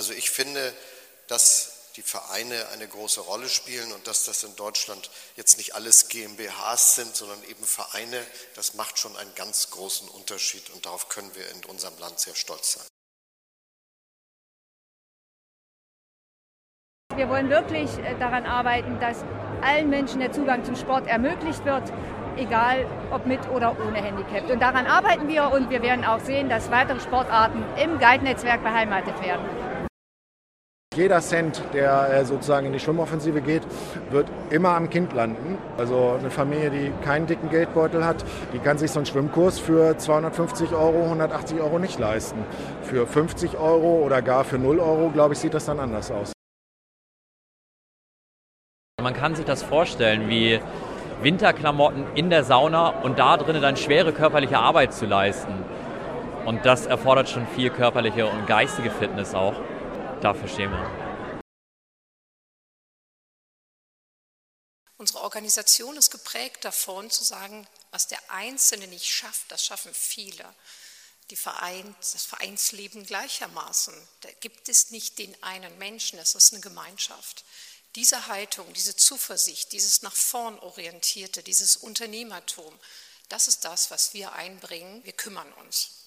Also ich finde, dass die Vereine eine große Rolle spielen und dass das in Deutschland jetzt nicht alles GmbHs sind, sondern eben Vereine, das macht schon einen ganz großen Unterschied und darauf können wir in unserem Land sehr stolz sein. Wir wollen wirklich äh, daran arbeiten, dass allen Menschen der Zugang zum Sport ermöglicht wird, egal ob mit oder ohne Handicap. Und daran arbeiten wir und wir werden auch sehen, dass weitere Sportarten im Guide-Netzwerk beheimatet werden. Jeder Cent, der äh, sozusagen in die Schwimmoffensive geht, wird immer am Kind landen. Also eine Familie, die keinen dicken Geldbeutel hat, die kann sich so einen Schwimmkurs für 250 Euro, 180 Euro nicht leisten. Für 50 Euro oder gar für 0 Euro, glaube ich, sieht das dann anders aus. Man kann sich das vorstellen, wie Winterklamotten in der Sauna und da drinnen dann schwere körperliche Arbeit zu leisten. Und das erfordert schon viel körperliche und geistige Fitness auch. Dafür stehen wir. Unsere Organisation ist geprägt davon zu sagen, was der Einzelne nicht schafft, das schaffen viele. Die Verein, das Vereinsleben gleichermaßen. Da gibt es nicht den einen Menschen, es ist eine Gemeinschaft. Diese Haltung, diese Zuversicht, dieses nach vorn orientierte, dieses Unternehmertum, das ist das, was wir einbringen. Wir kümmern uns.